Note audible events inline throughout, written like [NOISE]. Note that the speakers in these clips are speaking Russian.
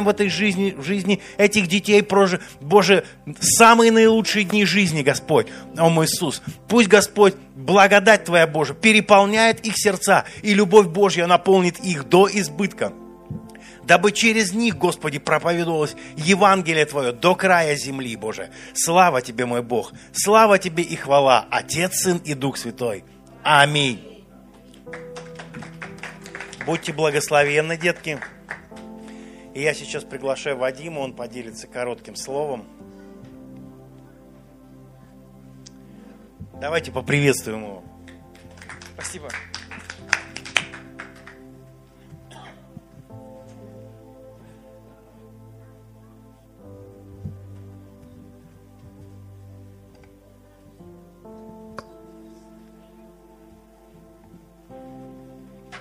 в этой жизни, в жизни этих детей, Боже, Боже, самые наилучшие дни жизни, Господь, о мой Иисус. Пусть, Господь, благодать Твоя, Божия, переполняет их сердца, и любовь Божья наполнит их до избытка дабы через них, Господи, проповедовалось Евангелие Твое до края земли, Боже. Слава Тебе, мой Бог, слава Тебе и хвала, Отец, Сын и Дух Святой. Аминь. Будьте благословенны, детки. И я сейчас приглашаю Вадима, он поделится коротким словом. Давайте поприветствуем его. Спасибо.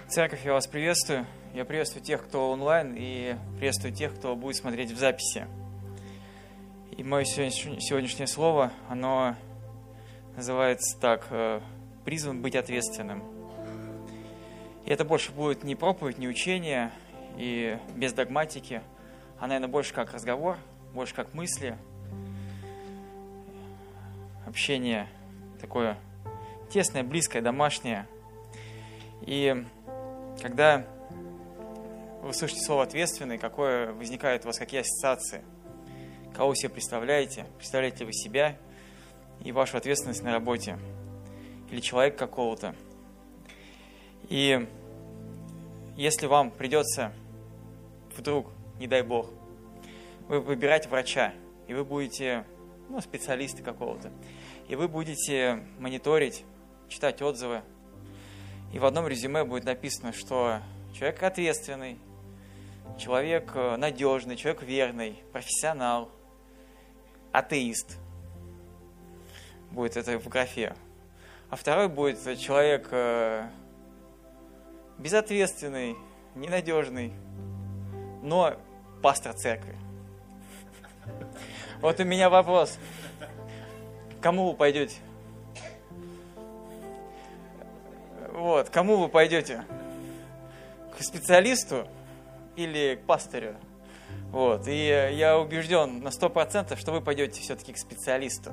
Церковь, я вас приветствую. Я приветствую тех, кто онлайн, и приветствую тех, кто будет смотреть в записи. И мое сегодняшнее слово, оно называется так, э, призван быть ответственным. И это больше будет не проповедь, не учение, и без догматики, а, наверное, больше как разговор, больше как мысли, общение такое тесное, близкое, домашнее. И когда вы слышите слово «ответственный», какое возникает у вас, какие ассоциации? Кого вы себе представляете? Представляете вы себя и вашу ответственность на работе? Или человека какого-то? И если вам придется вдруг, не дай бог, вы выбираете врача, и вы будете ну, специалисты какого-то, и вы будете мониторить, читать отзывы, и в одном резюме будет написано, что человек ответственный, человек э, надежный, человек верный, профессионал, атеист. Будет это в графе. А второй будет человек э, безответственный, ненадежный, но пастор церкви. Вот у меня вопрос. Кому вы пойдете? Вот, кому вы пойдете? К специалисту или к пастырю? Вот, и я убежден на 100%, что вы пойдете все-таки к специалисту.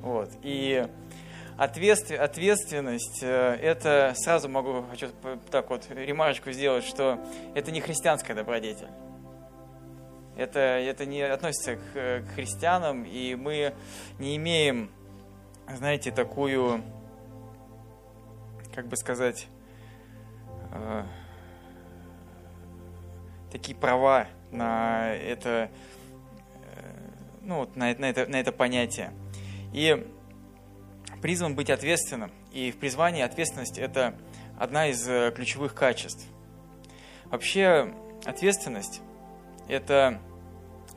Вот, и ответственность, э, это сразу могу, хочу так вот ремарочку сделать, что это не христианская добродетель. Это, это не относится к, к христианам, и мы не имеем, знаете, такую как бы сказать, э, такие права на это, э, ну, вот на, на, это, на это понятие. И призван быть ответственным. И в призвании ответственность – это одна из э, ключевых качеств. Вообще ответственность – это,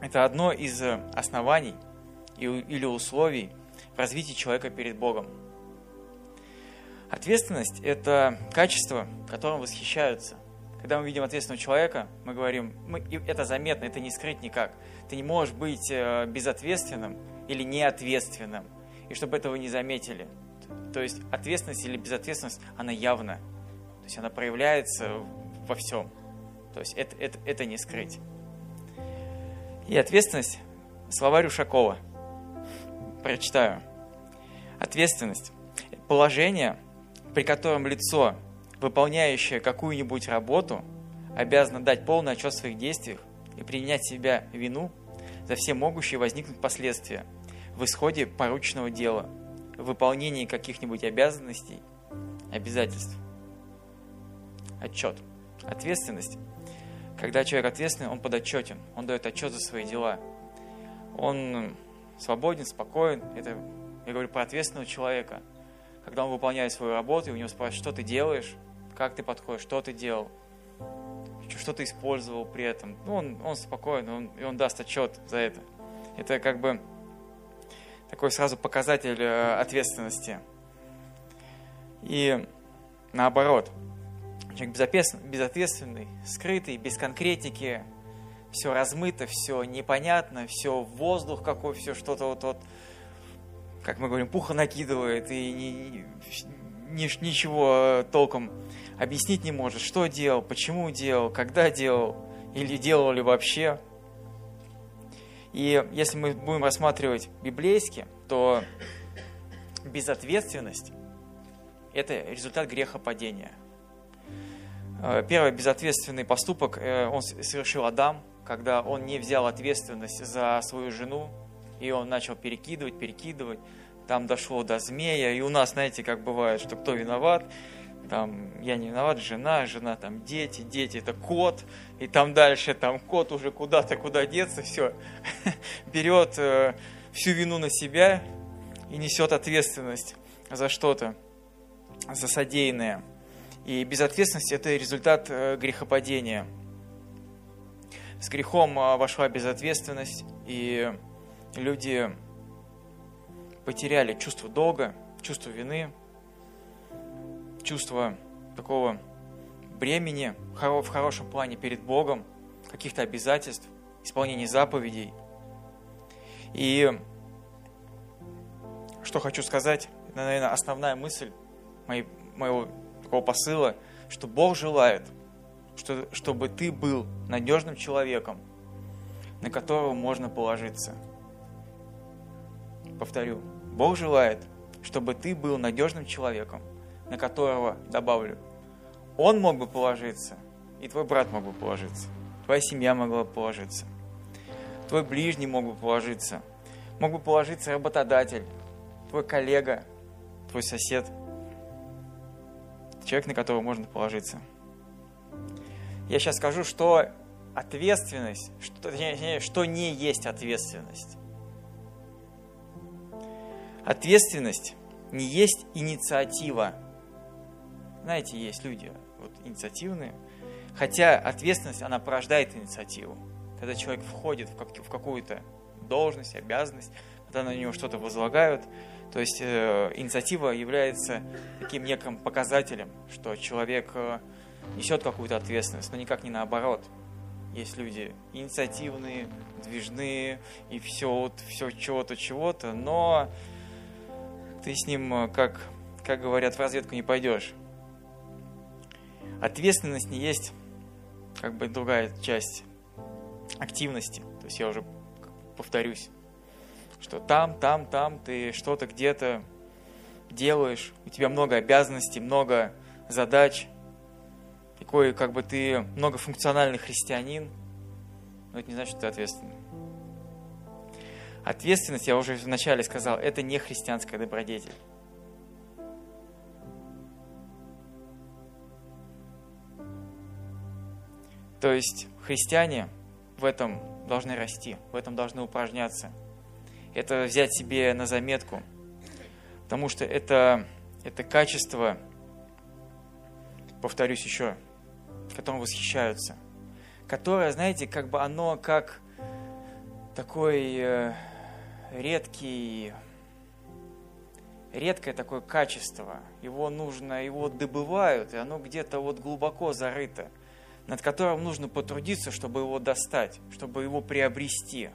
это одно из оснований или условий в развитии человека перед Богом. Ответственность – это качество, которым восхищаются. Когда мы видим ответственного человека, мы говорим, мы, это заметно, это не скрыть никак. Ты не можешь быть э, безответственным или неответственным, и чтобы этого не заметили. То есть ответственность или безответственность, она явна. То есть она проявляется во всем. То есть это, это, это не скрыть. И ответственность, словарь Ушакова. Прочитаю. Ответственность. Положение, при котором лицо, выполняющее какую-нибудь работу, обязано дать полный отчет в своих действиях и принять себя вину за все могущие возникнуть последствия в исходе порученного дела, в выполнении каких-нибудь обязанностей, обязательств. Отчет. Ответственность. Когда человек ответственный, он подотчетен, он дает отчет за свои дела. Он свободен, спокоен. Это я говорю про ответственного человека – когда он выполняет свою работу, и у него спрашивают, что ты делаешь, как ты подходишь, что ты делал, что ты использовал при этом. Ну, он, он спокоен, он, и он даст отчет за это. Это как бы такой сразу показатель э, ответственности. И наоборот, человек безответственный, скрытый, без конкретики, все размыто, все непонятно, все воздух какой, все что-то вот, вот как мы говорим, пуха накидывает и ни, ничего толком объяснить не может, что делал, почему делал, когда делал или делал ли вообще. И если мы будем рассматривать библейски, то безответственность – это результат греха падения. Э, первый безответственный поступок э, он совершил Адам, когда он не взял ответственность за свою жену, и он начал перекидывать, перекидывать. Там дошло до змея, и у нас, знаете, как бывает, что кто виноват, там, я не виноват, жена, жена, там, дети, дети, это кот, и там дальше, там, кот уже куда-то, куда деться, все, [LAUGHS] берет э, всю вину на себя и несет ответственность за что-то, за содеянное. И безответственность – это результат э, грехопадения. С грехом э, вошла безответственность, и люди потеряли чувство долга, чувство вины – чувство такого бремени в хорошем плане перед Богом, каких-то обязательств, исполнения заповедей. И что хочу сказать, наверное, основная мысль моей, моего такого посыла, что Бог желает, что, чтобы ты был надежным человеком, на которого можно положиться. Повторю, Бог желает, чтобы ты был надежным человеком, на которого, добавлю, он мог бы положиться, и твой брат мог бы положиться, твоя семья могла бы положиться, твой ближний мог бы положиться, мог бы положиться работодатель, твой коллега, твой сосед, человек, на которого можно положиться. Я сейчас скажу, что ответственность, что, точнее, что не есть ответственность. Ответственность не есть инициатива знаете, есть люди вот, инициативные, хотя ответственность, она порождает инициативу. Когда человек входит в, как, в какую-то должность, обязанность, когда на него что-то возлагают, то есть э, инициатива является таким неким показателем, что человек э, несет какую-то ответственность, но никак не наоборот. Есть люди инициативные, движные и все, вот, все чего-то, чего-то, но ты с ним, э, как, как говорят, в разведку не пойдешь. Ответственность не есть как бы другая часть активности. То есть я уже повторюсь, что там, там, там ты что-то где-то делаешь, у тебя много обязанностей, много задач, такой как бы ты многофункциональный христианин, но это не значит, что ты ответственный. Ответственность, я уже вначале сказал, это не христианская добродетель. То есть христиане в этом должны расти, в этом должны упражняться. Это взять себе на заметку, потому что это, это качество, повторюсь еще, которым восхищаются, которое, знаете, как бы оно как такой э, редкий, редкое такое качество. Его нужно, его добывают, и оно где-то вот глубоко зарыто – над которым нужно потрудиться, чтобы его достать, чтобы его приобрести.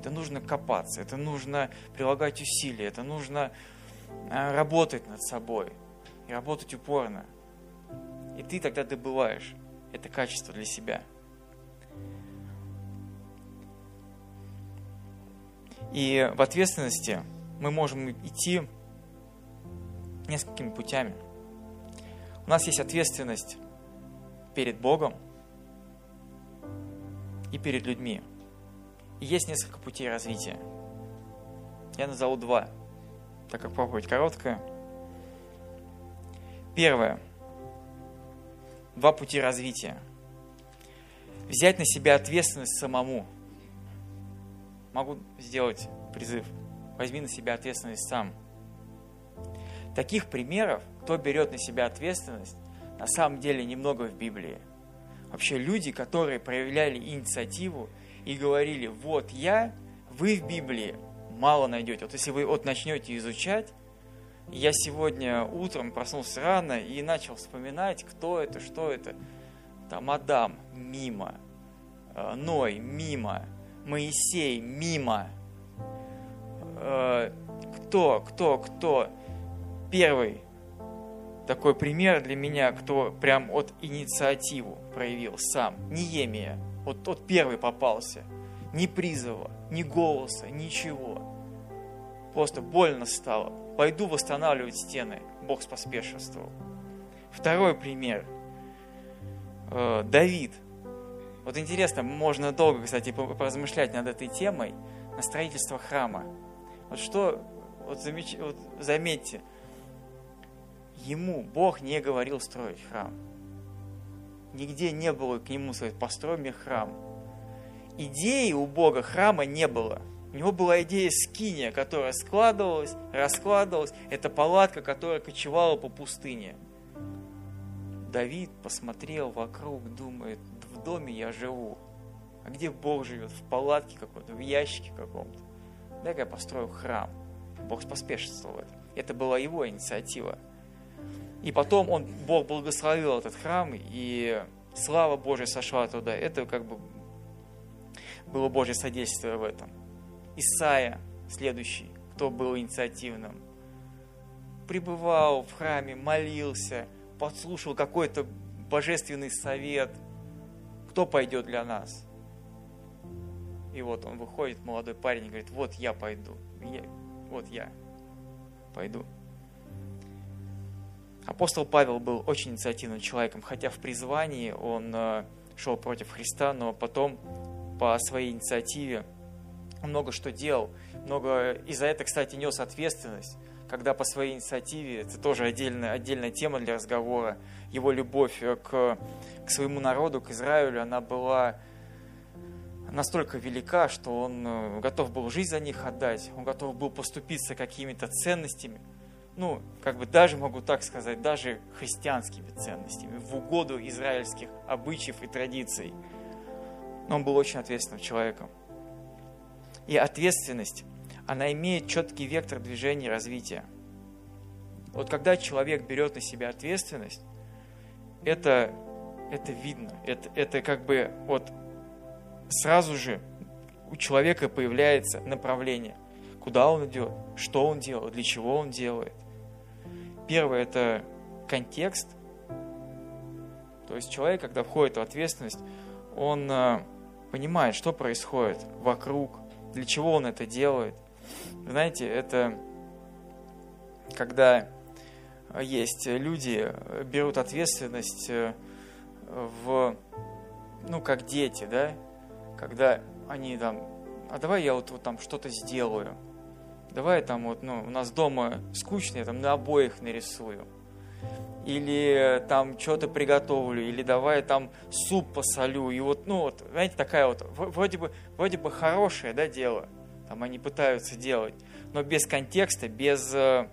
Это нужно копаться, это нужно прилагать усилия, это нужно а, работать над собой и работать упорно. И ты тогда добываешь это качество для себя. И в ответственности мы можем идти несколькими путями. У нас есть ответственность перед Богом и перед людьми. И есть несколько путей развития. Я назову два, так как проповедь короткая. Первое. Два пути развития. Взять на себя ответственность самому. Могу сделать призыв. Возьми на себя ответственность сам. Таких примеров, кто берет на себя ответственность, на самом деле немного в Библии. Вообще люди, которые проявляли инициативу и говорили, вот я, вы в Библии мало найдете. Вот если вы вот начнете изучать, я сегодня утром проснулся рано и начал вспоминать, кто это, что это. Там Адам мимо, э, Ной мимо, Моисей мимо. Э, кто, кто, кто? Первый такой пример для меня, кто прям от инициативу проявил сам. Неемия. Вот тот первый попался. Ни призыва, ни голоса, ничего. Просто больно стало. Пойду восстанавливать стены. Бог споспешествовал. Второй пример. Э, Давид. Вот интересно, можно долго, кстати, поразмышлять над этой темой, на строительство храма. Вот что, вот, замеч, вот заметьте, ему Бог не говорил строить храм. Нигде не было к нему сказать, построй мне храм. Идеи у Бога храма не было. У него была идея скиния, которая складывалась, раскладывалась. Это палатка, которая кочевала по пустыне. Давид посмотрел вокруг, думает, доме я живу. А где Бог живет? В палатке какой-то, в ящике каком-то. Дай-ка я построю храм. Бог поспешествовал это. Это была его инициатива. И потом он, Бог благословил этот храм, и слава Божья сошла туда. Это как бы было Божье содействие в этом. Исаия, следующий, кто был инициативным, пребывал в храме, молился, подслушал какой-то божественный совет. Кто пойдет для нас? И вот он выходит, молодой парень, и говорит, вот я пойду, я, вот я пойду. Апостол Павел был очень инициативным человеком, хотя в призвании он э, шел против Христа, но потом по своей инициативе много что делал, много и за это, кстати, нес ответственность, когда по своей инициативе, это тоже отдельная, отдельная тема для разговора, его любовь к, к своему народу, к Израилю, она была настолько велика, что он э, готов был жизнь за них отдать, он готов был поступиться какими-то ценностями, ну, как бы даже могу так сказать, даже христианскими ценностями, в угоду израильских обычаев и традиций. Но он был очень ответственным человеком. И ответственность, она имеет четкий вектор движения и развития. Вот когда человек берет на себя ответственность, это, это видно, это, это как бы вот сразу же у человека появляется направление, куда он идет, что он делает, для чего он делает. Первое – это контекст. То есть человек, когда входит в ответственность, он э, понимает, что происходит вокруг, для чего он это делает. Знаете, это когда есть люди, берут ответственность э, в, ну, как дети, да, когда они там, а давай я вот, вот там что-то сделаю, давай там вот, ну, у нас дома скучно, я там на обоих нарисую, или там что-то приготовлю, или давай там суп посолю, и вот, ну, вот, знаете, такая вот, вроде бы, вроде бы хорошее, да, дело, там они пытаются делать, но без контекста, без э,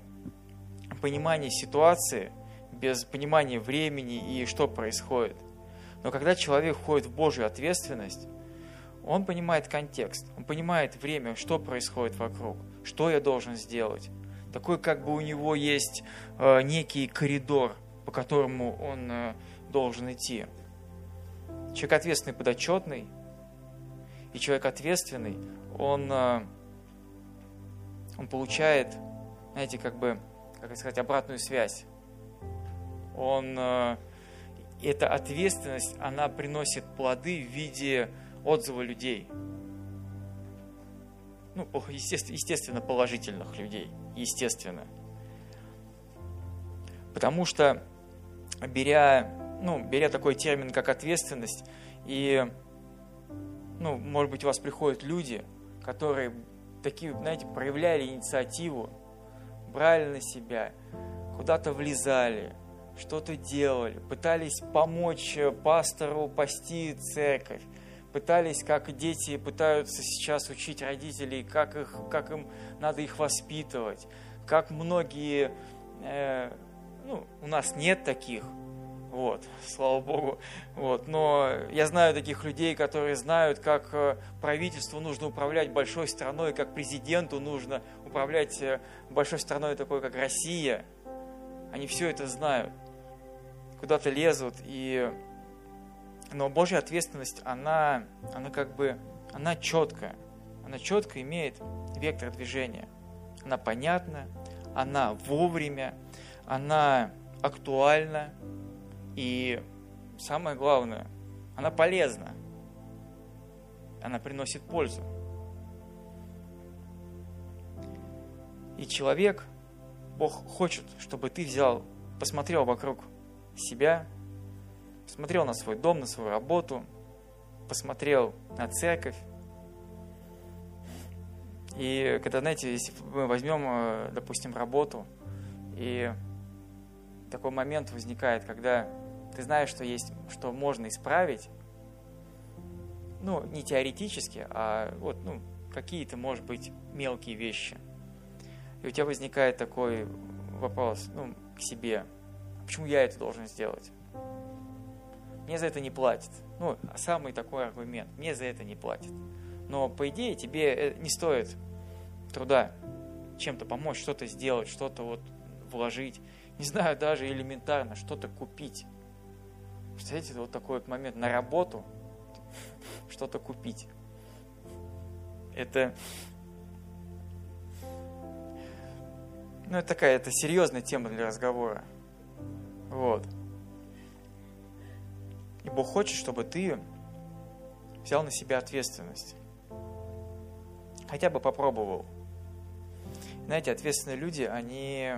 понимания ситуации, без понимания времени и что происходит. Но когда человек входит в Божью ответственность, он понимает контекст, он понимает время, что происходит вокруг, что я должен сделать. Такой как бы у него есть э, некий коридор, по которому он э, должен идти. Человек ответственный, подотчетный, и человек ответственный, он, э, он получает, знаете, как бы, как сказать, обратную связь. Он, э, эта ответственность, она приносит плоды в виде отзывы людей. Ну, естественно, положительных людей, естественно. Потому что, беря, ну, беря такой термин, как ответственность, и, ну, может быть, у вас приходят люди, которые такие, знаете, проявляли инициативу, брали на себя, куда-то влезали, что-то делали, пытались помочь пастору пасти церковь, пытались, как дети пытаются сейчас учить родителей, как, их, как им надо их воспитывать, как многие, э, ну, у нас нет таких, вот, слава Богу, вот, но я знаю таких людей, которые знают, как э, правительству нужно управлять большой страной, как президенту нужно управлять э, большой страной, такой как Россия, они все это знают, куда-то лезут и но Божья ответственность, она, она как бы, она четкая. Она четко имеет вектор движения. Она понятна, она вовремя, она актуальна и самое главное, она полезна. она приносит пользу. И человек, Бог хочет, чтобы ты взял, посмотрел вокруг себя, посмотрел на свой дом, на свою работу, посмотрел на церковь. И когда, знаете, если мы возьмем, э, допустим, работу, и такой момент возникает, когда ты знаешь, что есть, что можно исправить, ну, не теоретически, а вот, ну, какие-то, может быть, мелкие вещи. И у тебя возникает такой вопрос, ну, к себе, почему я это должен сделать? Мне за это не платят. Ну, самый такой аргумент, мне за это не платят. Но, по идее, тебе э, не стоит труда чем-то помочь, что-то сделать, что-то вот вложить. Не знаю, даже элементарно что-то купить. Представляете, вот такой вот момент на работу – что-то купить. Это, ну, это такая, это серьезная тема для разговора. Вот. И Бог хочет, чтобы ты взял на себя ответственность. Хотя бы попробовал. Знаете, ответственные люди, они,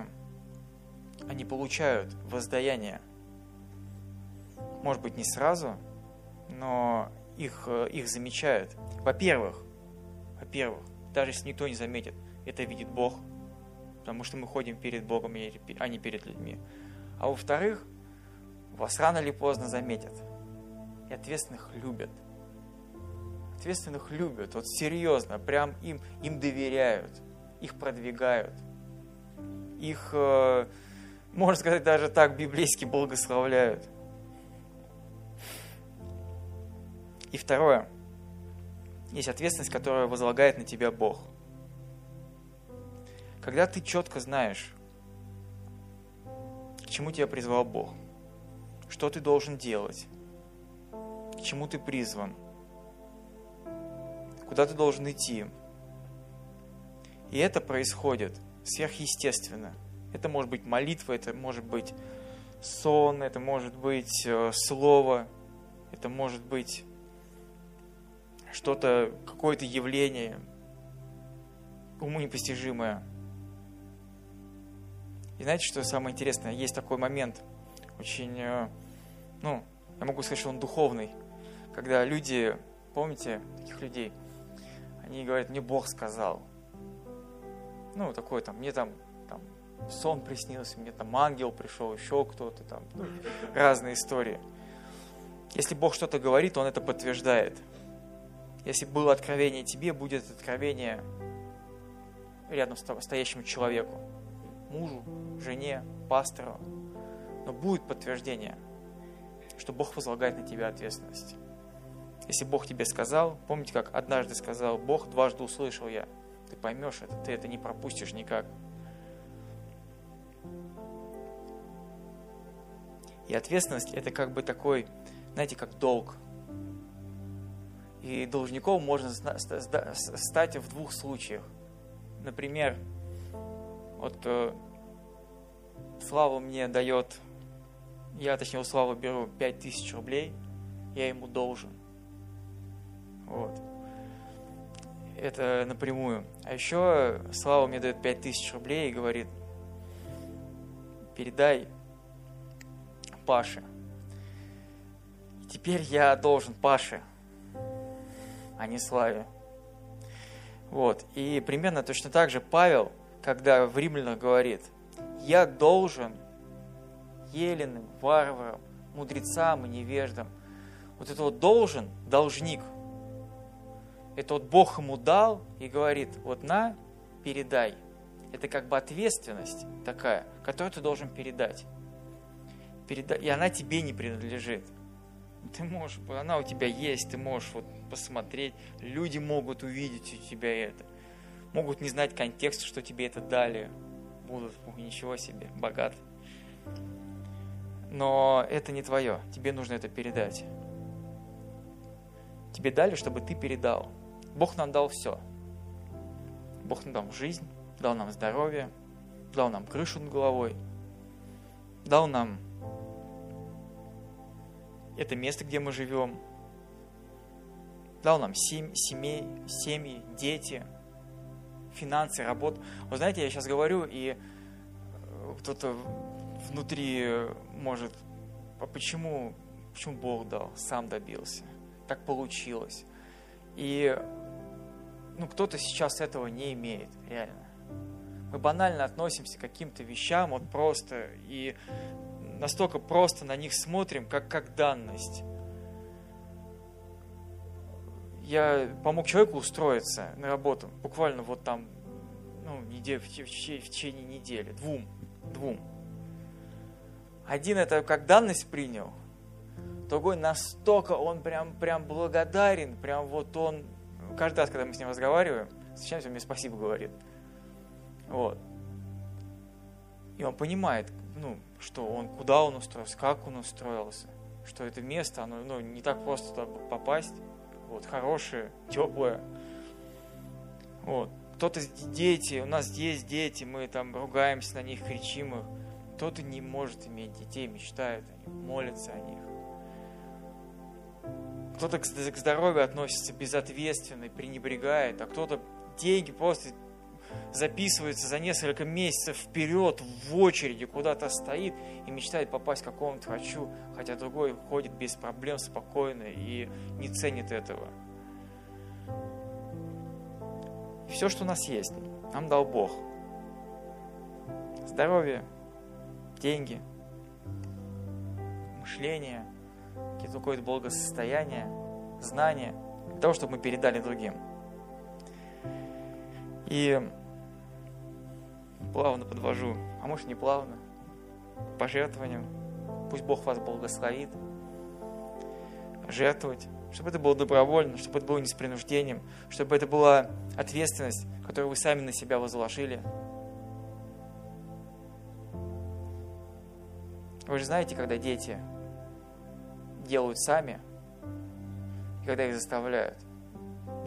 они получают воздаяние. Может быть, не сразу, но их, э, их замечают. Во-первых, во-первых, даже если никто не заметит, это видит Бог, потому что мы ходим перед Богом, а не перед людьми. А во-вторых, вас рано или поздно заметят. И ответственных любят. Ответственных любят, вот серьезно, прям им, им доверяют, их продвигают. Их, э, можно сказать, даже так библейски благословляют. И второе, есть ответственность, которую возлагает на тебя Бог. Когда ты четко знаешь, к чему тебя призвал Бог, что ты должен делать, к чему ты призван, куда ты должен идти. И это происходит сверхъестественно. Это может быть молитва, это может быть сон, это может быть э, слово, это может быть что-то, какое-то явление уму непостижимое. И знаете, что самое интересное? Есть такой момент, очень, э, ну, я могу сказать, что он духовный, когда люди, помните таких людей, они говорят, мне Бог сказал. Ну, такой там, мне там, там сон приснился, мне там ангел пришел, еще кто-то там, ну, разные истории. Если Бог что-то говорит, Он это подтверждает – если было откровение тебе, будет откровение рядом с стоящему человеку, мужу, жене, пастору. Но будет подтверждение, что Бог возлагает на тебя ответственность. Если Бог тебе сказал, помните, как однажды сказал Бог, дважды услышал я. Ты поймешь это, ты это не пропустишь никак. И ответственность это как бы такой, знаете, как долг. И должником можно стать в двух случаях. Например, вот э, Слава мне дает, я точнее у Славы беру 5000 рублей, я ему должен. Вот. Это напрямую. А еще Слава мне дает 5000 рублей и говорит, передай Паше. Теперь я должен Паше а не славе. Вот. И примерно точно так же Павел, когда в Римлянах говорит, я должен еленым, варварам, мудрецам и невеждам. Вот это вот должен, должник. Это вот Бог ему дал и говорит, вот на, передай. Это как бы ответственность такая, которую ты должен передать. Переда... И она тебе не принадлежит. Ты можешь, она у тебя есть, ты можешь вот посмотреть, люди могут увидеть у тебя это, могут не знать контекст, что тебе это дали, будут, ничего себе, богат. Но это не твое, тебе нужно это передать. Тебе дали, чтобы ты передал. Бог нам дал все. Бог нам дал жизнь, дал нам здоровье, дал нам крышу над головой, дал нам это место, где мы живем. дал нам семь, семей, семьи, дети, финансы, работу. Вы знаете, я сейчас говорю, и э, кто-то внутри может, а почему, почему Бог дал, сам добился, так получилось. И ну, кто-то сейчас этого не имеет, реально. Мы банально относимся к каким-то вещам, вот просто, и настолько просто на них смотрим, как, как данность. Я помог человеку устроиться на работу, буквально вот там, ну, неделю, в, в, течение недели, двум, двум. Один это как данность принял, другой настолько он прям, прям благодарен, прям вот он, каждый раз, когда мы с ним разговариваем, встречаемся, он мне спасибо говорит. Вот. И он понимает, ну, что он, куда он устроился, как он устроился, что это место, оно ну, не так просто туда попасть, вот, хорошее, теплое. Вот. Кто-то дети, у нас есть дети, мы там ругаемся на них, кричим их. Кто-то не может иметь детей, мечтает о них, молится о них. Кто-то к здоровью относится безответственно, пренебрегает, а кто-то деньги просто записывается за несколько месяцев вперед в очереди, куда-то стоит и мечтает попасть к какому-то хочу, хотя другой ходит без проблем, спокойно и не ценит этого. Все, что у нас есть, нам дал Бог. Здоровье, деньги, мышление, какое-то благосостояние, знания, для того, чтобы мы передали другим. И плавно подвожу, а может не плавно, к пожертвованиям. Пусть Бог вас благословит. Жертвовать, чтобы это было добровольно, чтобы это было не с принуждением, чтобы это была ответственность, которую вы сами на себя возложили. Вы же знаете, когда дети делают сами, и когда их заставляют.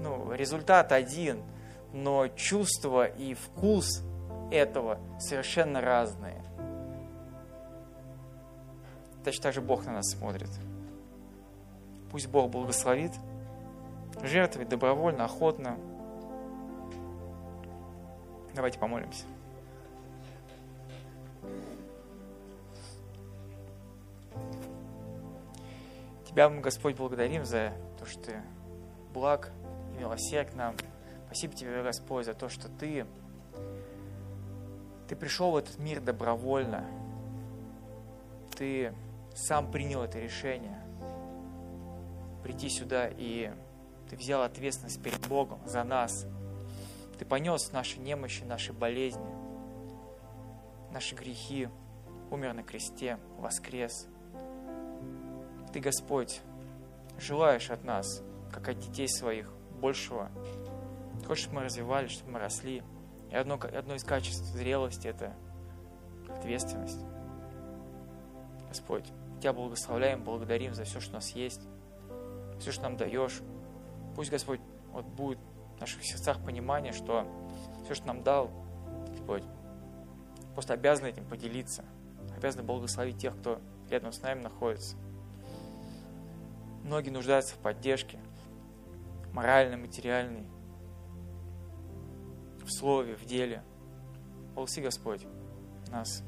Ну, результат один, но чувство и вкус этого совершенно разные. Точно так же Бог на нас смотрит. Пусть Бог благословит, жертвовать добровольно, охотно. Давайте помолимся. Тебя мы, Господь, благодарим за то, что Ты благ и милосерд к нам. Спасибо Тебе, Господь, за то, что Ты ты пришел в этот мир добровольно. Ты сам принял это решение прийти сюда, и ты взял ответственность перед Богом за нас. Ты понес наши немощи, наши болезни, наши грехи, умер на кресте, воскрес. Ты, Господь, желаешь от нас, как от детей своих, большего. Хочешь, чтобы мы развивались, чтобы мы росли – и одно, одно из качеств зрелости – это ответственность. Господь, Тебя благословляем, благодарим за все, что у нас есть, все, что нам даешь. Пусть, Господь, вот будет в наших сердцах понимание, что все, что нам дал, Господь, просто обязаны этим поделиться, обязаны благословить тех, кто рядом с нами находится. Многие нуждаются в поддержке, моральной, материальной, в слове, в деле. Благослови Господь нас